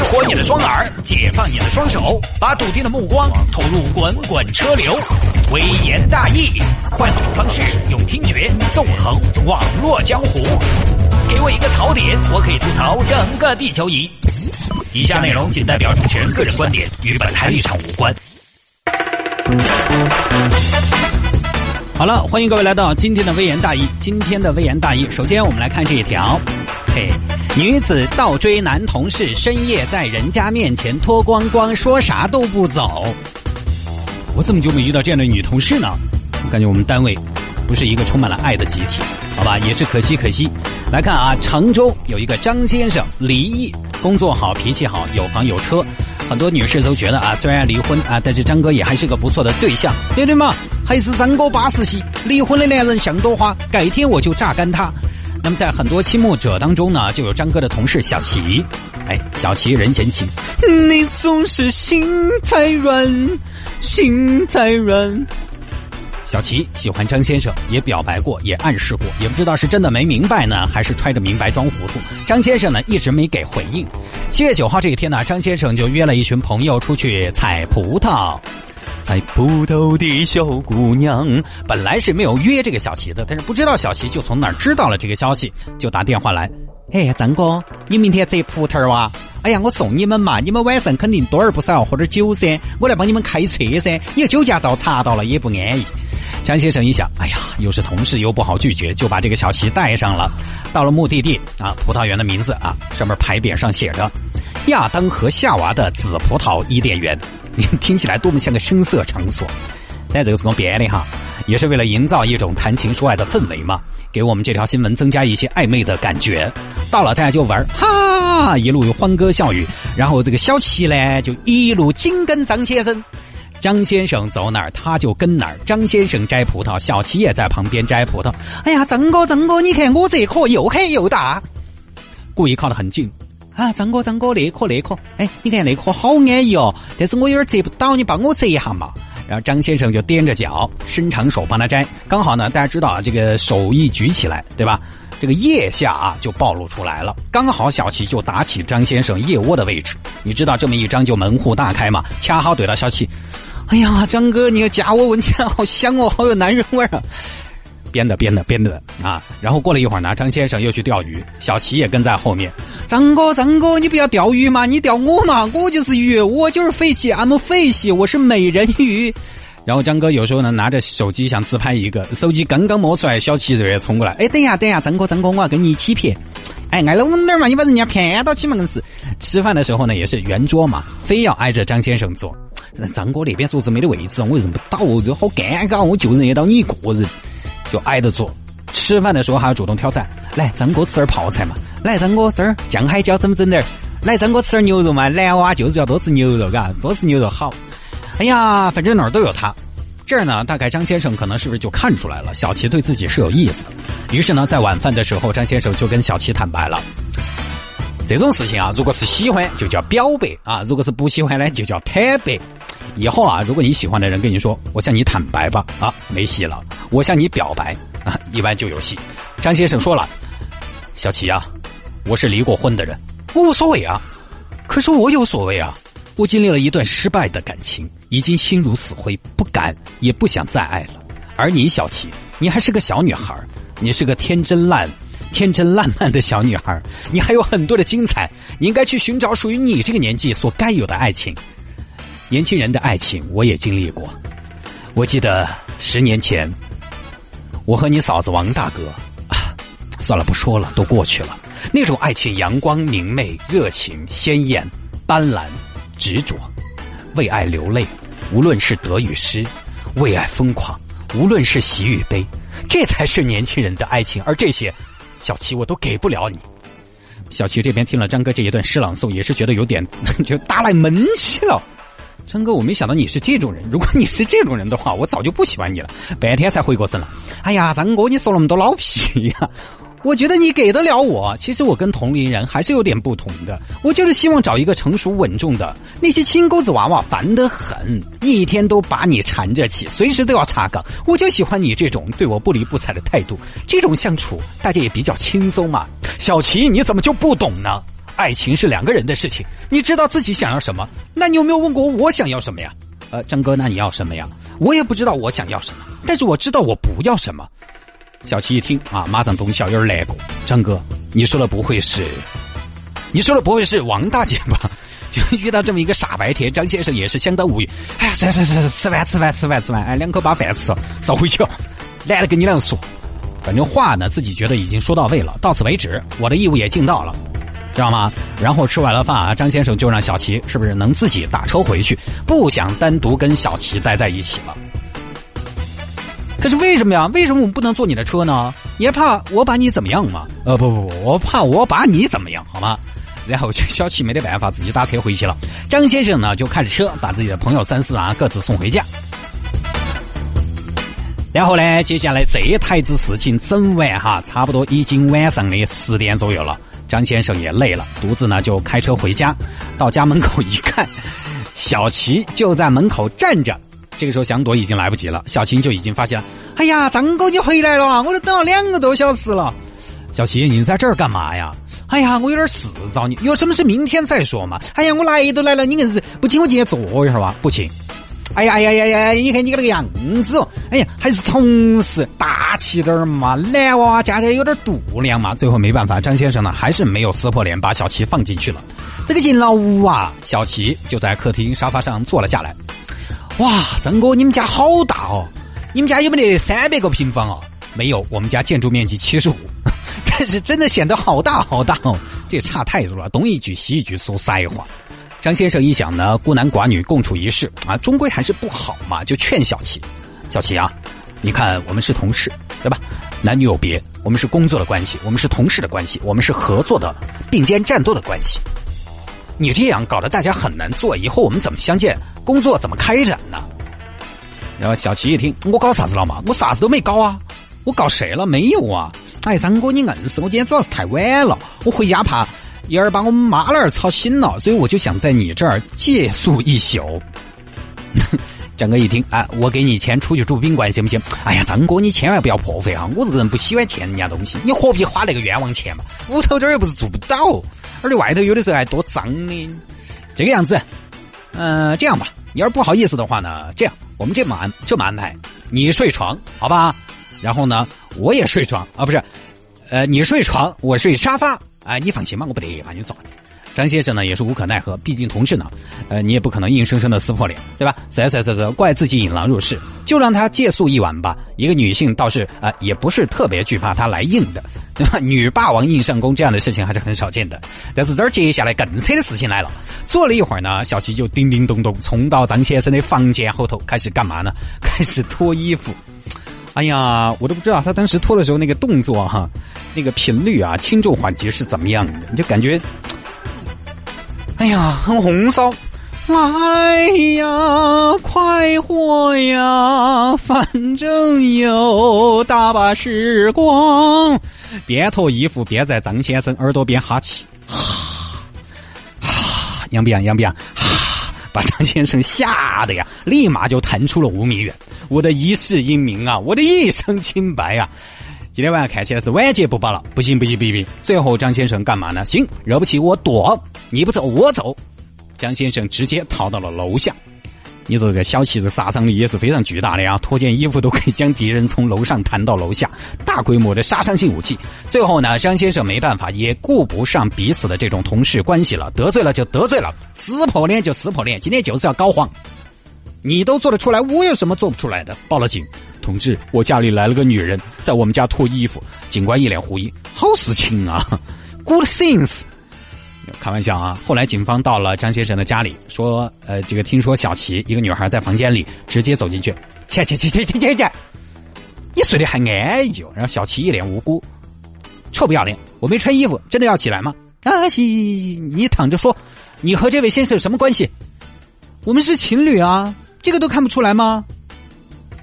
激活你的双耳，解放你的双手，把笃定的目光投入滚滚车流。微言大义，换种方式，用听觉纵横网络江湖。给我一个槽点，我可以吐槽整个地球仪。以下内容仅代表主持人个人观点，与本台立场无关。好了，欢迎各位来到今天的微言大义。今天的微言大义，首先我们来看这一条。嘿，女子倒追男同事，深夜在人家面前脱光光，说啥都不走。我怎么就没遇到这样的女同事呢？我感觉我们单位不是一个充满了爱的集体，好吧，也是可惜可惜。来看啊，常州有一个张先生离异，工作好，脾气好，有房有车，很多女士都觉得啊，虽然离婚啊，但是张哥也还是个不错的对象，对对嘛？还是张哥巴适些。离婚的男人像朵花，改天我就榨干他。那么在很多倾慕者当中呢，就有张哥的同事小齐。哎，小齐人贤齐，你总是心太软，心太软。小齐喜欢张先生，也表白过，也暗示过，也不知道是真的没明白呢，还是揣着明白装糊涂。张先生呢，一直没给回应。七月九号这一天呢，张先生就约了一群朋友出去采葡萄。采葡萄的小姑娘，本来是没有约这个小齐的，但是不知道小齐就从哪儿知道了这个消息，就打电话来。哎，张哥，你明天摘葡萄哇？哎呀，我送你们嘛，你们晚上肯定多而不少喝点酒噻，我来帮你们开车噻。你酒驾照查到了也不安逸。张先生一想，哎呀，又是同事，又不好拒绝，就把这个小齐带上了。到了目的地啊，葡萄园的名字啊，上面牌匾上写着“亚当和夏娃的紫葡萄伊甸园”。听起来多么像个声色场所，但这个是我编的哈，也是为了营造一种谈情说爱的氛围嘛，给我们这条新闻增加一些暧昧的感觉。到了大家就玩哈，一路欢歌笑语，然后这个小七呢就一路紧跟张先生。张先生走哪儿，他就跟哪儿。张先生摘葡萄，小七也在旁边摘葡萄。哎呀，张哥，张哥，你看我这颗又黑又大，故意靠得很近。啊，张哥，张哥，那颗那颗，哎，你看那颗好安逸哦，但是我有点摘不到，你帮我摘一下嘛。然后张先生就踮着脚，伸长手帮他摘。刚好呢，大家知道啊，这个手一举起来，对吧？这个腋下啊就暴露出来了。刚好小齐就打起张先生腋窝的位置，你知道这么一张就门户大开嘛？恰好怼到小齐。哎呀，张哥，你夹窝闻起来好香哦，好有男人味啊！编的，编的，编的啊！然后过了一会儿呢，张先生又去钓鱼，小齐也跟在后面。张哥，张哥，你不要钓鱼嘛，你钓我嘛，我就是鱼，我就是飞起，I'm 飞起，我是美人鱼。然后张哥有时候呢拿着手机想自拍一个，手机刚刚摸出来，小齐这边冲过来，哎，等一下，等一下，张哥，张哥，我要跟你一起骗。哎，挨了我点嘛，你把人家骗到起嘛，硬是。吃饭的时候呢，也是圆桌嘛，非要挨着张先生坐。张哥那边桌子没得位置，我又认不到，就好尴尬。我就认得到你一个人，就挨着坐。吃饭的时候还要主动挑菜，来张哥吃点泡菜嘛，来张哥这儿酱海椒怎么整点？来张哥吃点牛肉嘛，男娃就是要多吃牛肉，嘎，多吃牛肉好。哎呀，反正哪儿都有他。这儿呢，大概张先生可能是不是就看出来了，小齐对自己是有意思。于是呢，在晚饭的时候，张先生就跟小齐坦白了。这种事情啊，如果是喜欢就叫表白啊，如果是不喜欢呢，就叫坦白。以后啊，如果你喜欢的人跟你说“我向你坦白吧”，啊，没戏了；我向你表白啊，一般就有戏。张先生说了：“小齐啊，我是离过婚的人，我无所谓啊。可是我有所谓啊，我经历了一段失败的感情，已经心如死灰，不敢也不想再爱了。而你，小齐，你还是个小女孩，你是个天真烂。”天真烂漫的小女孩，你还有很多的精彩，你应该去寻找属于你这个年纪所该有的爱情。年轻人的爱情我也经历过，我记得十年前，我和你嫂子王大哥，啊，算了不说了，都过去了。那种爱情阳光明媚、热情鲜艳、斑斓、执着，为爱流泪，无论是得与失；为爱疯狂，无论是喜与悲，这才是年轻人的爱情。而这些。小齐，我都给不了你。小齐这边听了张哥这一段诗朗诵，也是觉得有点 就打来闷气了。张哥，我没想到你是这种人。如果你是这种人的话，我早就不喜欢你了。半天才回过神来。哎呀，张哥，你说那么多老屁呀！我觉得你给得了我。其实我跟同龄人还是有点不同的。我就是希望找一个成熟稳重的。那些青钩子娃娃烦得很，一天都把你缠着起，随时都要插岗。我就喜欢你这种对我不离不睬的态度。这种相处大家也比较轻松嘛。小齐，你怎么就不懂呢？爱情是两个人的事情，你知道自己想要什么？那你有没有问过我想要什么呀？呃，张哥，那你要什么呀？我也不知道我想要什么，但是我知道我不要什么。小七一听啊，马上懂小有点难过。张哥，你说的不会是？你说的不会是王大姐吧？就遇到这么一个傻白甜，张先生也是相当无语。哎呀，算算算，吃饭吃饭吃饭吃饭，哎，两口把饭吃了，走回去了，懒得跟你两个说。反正话呢，自己觉得已经说到位了，到此为止，我的义务也尽到了，知道吗？然后吃完了饭啊，张先生就让小齐是不是能自己打车回去，不想单独跟小齐待在一起了。可是为什么呀？为什么我们不能坐你的车呢？也怕我把你怎么样吗？呃，不不不，我怕我把你怎么样，好吗？然后这小齐没得办法，自己打车回去了。张先生呢，就开着车把自己的朋友三四啊各自送回家。然后呢，接下来这一台子事情整完哈，差不多已经晚上的十点左右了。张先生也累了，独自呢就开车回家。到家门口一看，小齐就在门口站着。这个时候想躲已经来不及了，小琴就已经发现了。哎呀，张哥你回来了，我都等了两个多小时了。小齐，你在这儿干嘛呀？哎呀，我有点事找你，有什么事明天再说嘛。哎呀，我来都来了，你硬是不请我进去坐一会儿吧？不请。哎呀呀呀呀！你看你个那个样子哦，哎呀，还是同事，大气点儿嘛，男娃娃家家有点度量嘛。最后没办法，张先生呢还是没有撕破脸，把小齐放进去了。这个进老屋啊，小齐就在客厅沙发上坐了下来。哇，曾哥，你们家好大哦！你们家有没得三百个平方哦？没有，我们家建筑面积七十五，但是真的显得好大好大哦，这也差太多了，东一句西一句说塞话。张先生一想呢，孤男寡女共处一室啊，终归还是不好嘛，就劝小齐：“小齐啊，你看我们是同事，对吧？男女有别，我们是工作的关系，我们是同事的关系，我们是合作的并肩战斗的关系。你这样搞得大家很难做，以后我们怎么相见？工作怎么开展呢？”然后小齐一听：“我搞啥子了嘛？我啥子都没搞啊！我搞谁了？没有啊！哎，张哥你硬是，我今天主要是太晚了，我回家怕。”一儿把我们妈那儿吵醒了，所以我就想在你这儿借宿一宿。张哥一听，啊，我给你钱出去住宾馆行不行？哎呀，张哥你千万不要破费啊！我这个人不喜欢欠人家东西，你何必花那个冤枉钱嘛？屋头这儿又不是住不到，而且外头有的时候还多脏呢。这个样子，嗯，这样吧，你要是不好意思的话呢，这样我们这么安这么安排，你睡床好吧？然后呢，我也睡床啊，不是，呃，你睡床，我睡沙发。哎，你放心吧，我不得把你抓子。张先生呢也是无可奈何，毕竟同事呢，呃，你也不可能硬生生的撕破脸，对吧？算算算算，怪自己引狼入室，就让他借宿一晚吧。一个女性倒是啊，也不是特别惧怕他来硬的，对吧？女霸王硬上弓这样的事情还是很少见的。但是这儿接下来更扯的事情来了。坐了一会儿呢，小齐就叮叮咚咚冲到张先生的房间后头，开始干嘛呢？开始脱衣服。哎呀，我都不知道他当时脱的时候那个动作哈。那个频率啊，轻重缓急是怎么样的？你就感觉，哎呀，很红烧。来呀，快活呀，反正有大把时光。边脱衣服边在张先生耳朵边哈气，哈，哈，痒不痒？痒不痒？哈，把张先生吓得呀，立马就弹出了五米远。我的一世英名啊，我的一生清白啊！今天晚上看起来是晚节不保了，不行不行不行！最后张先生干嘛呢？行，惹不起我躲，你不走我走。张先生直接逃到了楼下。你说这个小旗子杀伤力也是非常巨大的呀，脱件衣服都可以将敌人从楼上弹到楼下，大规模的杀伤性武器。最后呢，张先生没办法，也顾不上彼此的这种同事关系了，得罪了就得罪了，撕破脸就撕破脸，今天就是要搞黄。你都做得出来，我有什么做不出来的？报了警。同志，我家里来了个女人，在我们家脱衣服。警官一脸狐疑：“好事情啊，good things。”开玩笑啊！后来警方到了张先生的家里，说：“呃，这个听说小齐一个女孩在房间里，直接走进去，切切切切切切切，你睡得还安逸哦。”然后小齐一脸无辜：“臭不要脸！我没穿衣服，真的要起来吗？”啊，行你躺着说，你和这位先生什么关系？我们是情侣啊，这个都看不出来吗？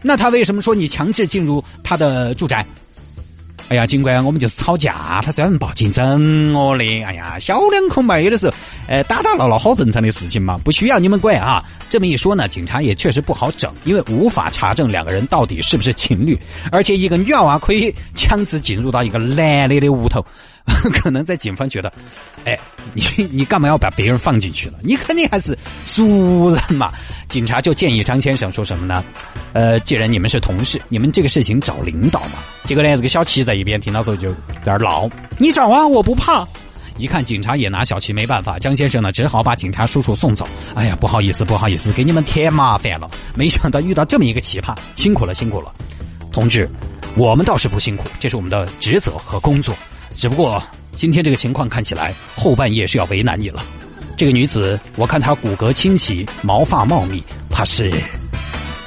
那他为什么说你强制进入他的住宅？哎呀，警官，我们就是吵架，他专门报警整我的。哎呀，小两口嘛，有的时候，呃，打打闹闹好正常的事情嘛，不需要你们管啊。这么一说呢，警察也确实不好整，因为无法查证两个人到底是不是情侣，而且一个女娃娃可以强制进入到一个男的的屋头，可能在警方觉得，哎，你 你干嘛要把别人放进去了？你肯定还是熟人嘛。警察就建议张先生说什么呢？呃，既然你们是同事，你们这个事情找领导嘛。结果呢，这个小齐在一边听到之后就在那闹，你找啊，我不怕。一看警察也拿小齐没办法，张先生呢只好把警察叔叔送走。哎呀，不好意思，不好意思，给你们添麻烦了。没想到遇到这么一个奇葩，辛苦了，辛苦了，同志，我们倒是不辛苦，这是我们的职责和工作。只不过今天这个情况看起来，后半夜是要为难你了。这个女子，我看她骨骼清奇，毛发茂密，怕是，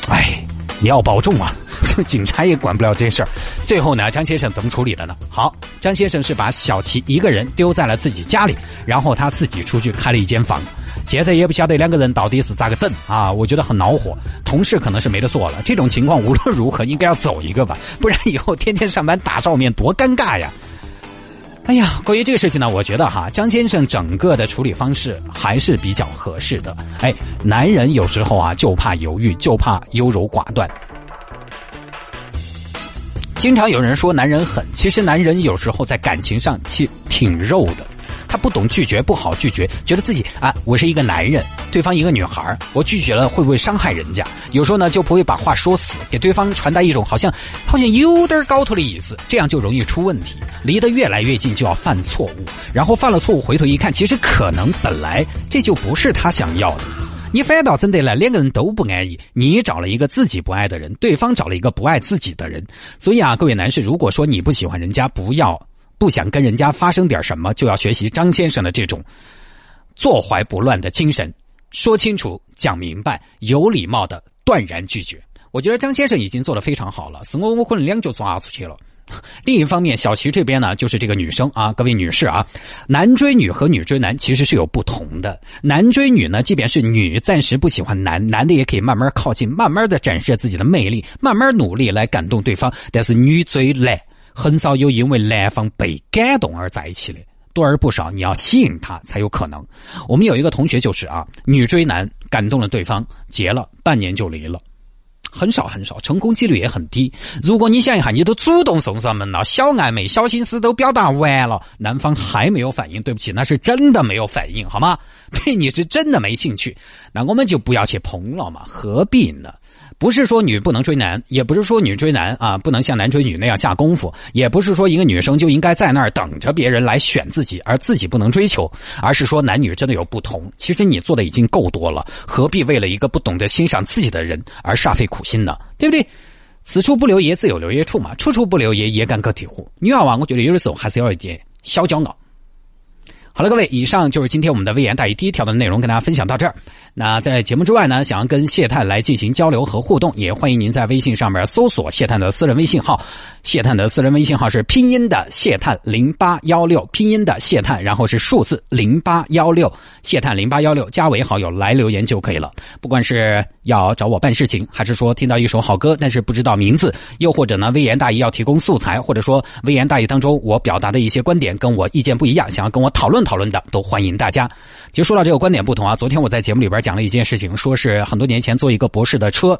哎，你要保重啊。这警察也管不了这事儿，最后呢，张先生怎么处理的呢？好，张先生是把小齐一个人丢在了自己家里，然后他自己出去开了一间房。现在也不晓得两个人到底是咋个整啊？我觉得很恼火。同事可能是没得做了，这种情况无论如何应该要走一个吧，不然以后天天上班打照面多尴尬呀！哎呀，关于这个事情呢，我觉得哈，张先生整个的处理方式还是比较合适的。哎，男人有时候啊就怕犹豫，就怕优柔寡断。经常有人说男人狠，其实男人有时候在感情上其挺肉的，他不懂拒绝，不好拒绝，觉得自己啊，我是一个男人，对方一个女孩我拒绝了会不会伤害人家？有时候呢就不会把话说死，给对方传达一种好像好像有点高头的意思，这样就容易出问题，离得越来越近就要犯错误，然后犯了错误回头一看，其实可能本来这就不是他想要的。你反倒真的来，两个人都不安逸。你找了一个自己不爱的人，对方找了一个不爱自己的人。所以啊，各位男士，如果说你不喜欢人家，不要不想跟人家发生点什么，就要学习张先生的这种坐怀不乱的精神，说清楚、讲明白、有礼貌的断然拒绝。我觉得张先生已经做得非常好了，是我我可能两脚抓出去了。另一方面，小齐这边呢，就是这个女生啊，各位女士啊，男追女和女追男其实是有不同的。男追女呢，即便是女暂时不喜欢男，男的也可以慢慢靠近，慢慢的展示自己的魅力，慢慢努力来感动对方。但是女追男，很少有因为男方被感动而在一起的，多而不少。你要吸引他才有可能。我们有一个同学就是啊，女追男感动了对方，结了，半年就离了。很少很少，成功几率也很低。如果你想一下，你都主动送上门了，小暧昧、小心思都表达完了，男方还没有反应，对不起，那是真的没有反应，好吗？对 你是真的没兴趣，那我们就不要去碰了嘛，何必呢？不是说女不能追男，也不是说女追男啊不能像男追女那样下功夫，也不是说一个女生就应该在那儿等着别人来选自己，而自己不能追求，而是说男女真的有不同。其实你做的已经够多了，何必为了一个不懂得欣赏自己的人而煞费苦心呢？对不对？此处不留爷，自有留爷处嘛。处处不留爷，爷干个体户。女娃娃，我觉得有的时候还是要一点小骄傲。好了，各位，以上就是今天我们的微言大义第一条的内容，跟大家分享到这儿。那在节目之外呢，想要跟谢探来进行交流和互动，也欢迎您在微信上面搜索谢探的私人微信号。谢探的私人微信号是拼音的谢探零八幺六，拼音的谢探，然后是数字零八幺六，谢探零八幺六，加为好友来留言就可以了。不管是要找我办事情，还是说听到一首好歌，但是不知道名字，又或者呢，微言大义要提供素材，或者说微言大义当中我表达的一些观点跟我意见不一样，想要跟我讨论讨论的，都欢迎大家。其实说到这个观点不同啊，昨天我在节目里边讲了一件事情，说是很多年前坐一个博士的车，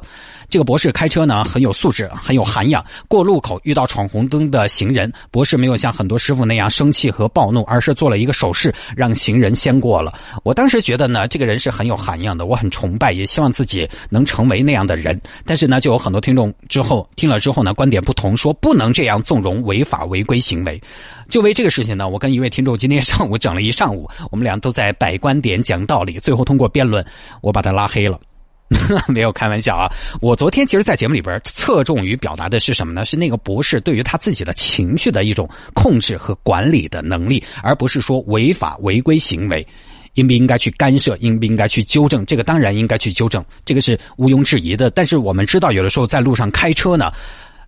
这个博士开车呢很有素质，很有涵养。过路口遇到闯红灯的行人，博士没有像很多师傅那样生气和暴怒，而是做了一个手势，让行人先过了。我当时觉得呢，这个人是很有涵养的，我很崇拜，也希望自己能成为那样的人。但是呢，就有很多听众之后听了之后呢，观点不同，说不能这样纵容违法违规行为。就为这个事情呢，我跟一位听众今天上午整了一上午，我们俩都在摆观点、讲道理，最后通过辩论，我把他拉黑了。没有开玩笑啊！我昨天其实，在节目里边侧重于表达的是什么呢？是那个博士对于他自己的情绪的一种控制和管理的能力，而不是说违法违规行为应不应该去干涉，应不应该去纠正。这个当然应该去纠正，这个是毋庸置疑的。但是我们知道，有的时候在路上开车呢。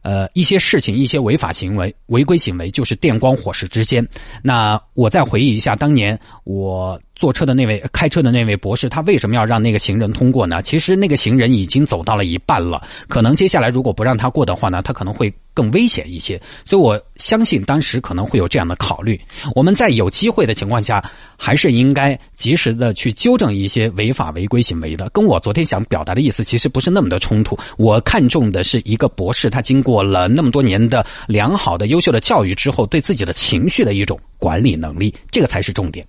呃，一些事情，一些违法行为、违规行为，就是电光火石之间。那我再回忆一下，当年我坐车的那位开车的那位博士，他为什么要让那个行人通过呢？其实那个行人已经走到了一半了，可能接下来如果不让他过的话呢，他可能会更危险一些。所以我相信当时可能会有这样的考虑。我们在有机会的情况下，还是应该及时的去纠正一些违法违规行为的。跟我昨天想表达的意思其实不是那么的冲突。我看重的是一个博士，他经过了那么多年的良好的、优秀的教育之后，对自己的情绪的一种管理能力，这个才是重点。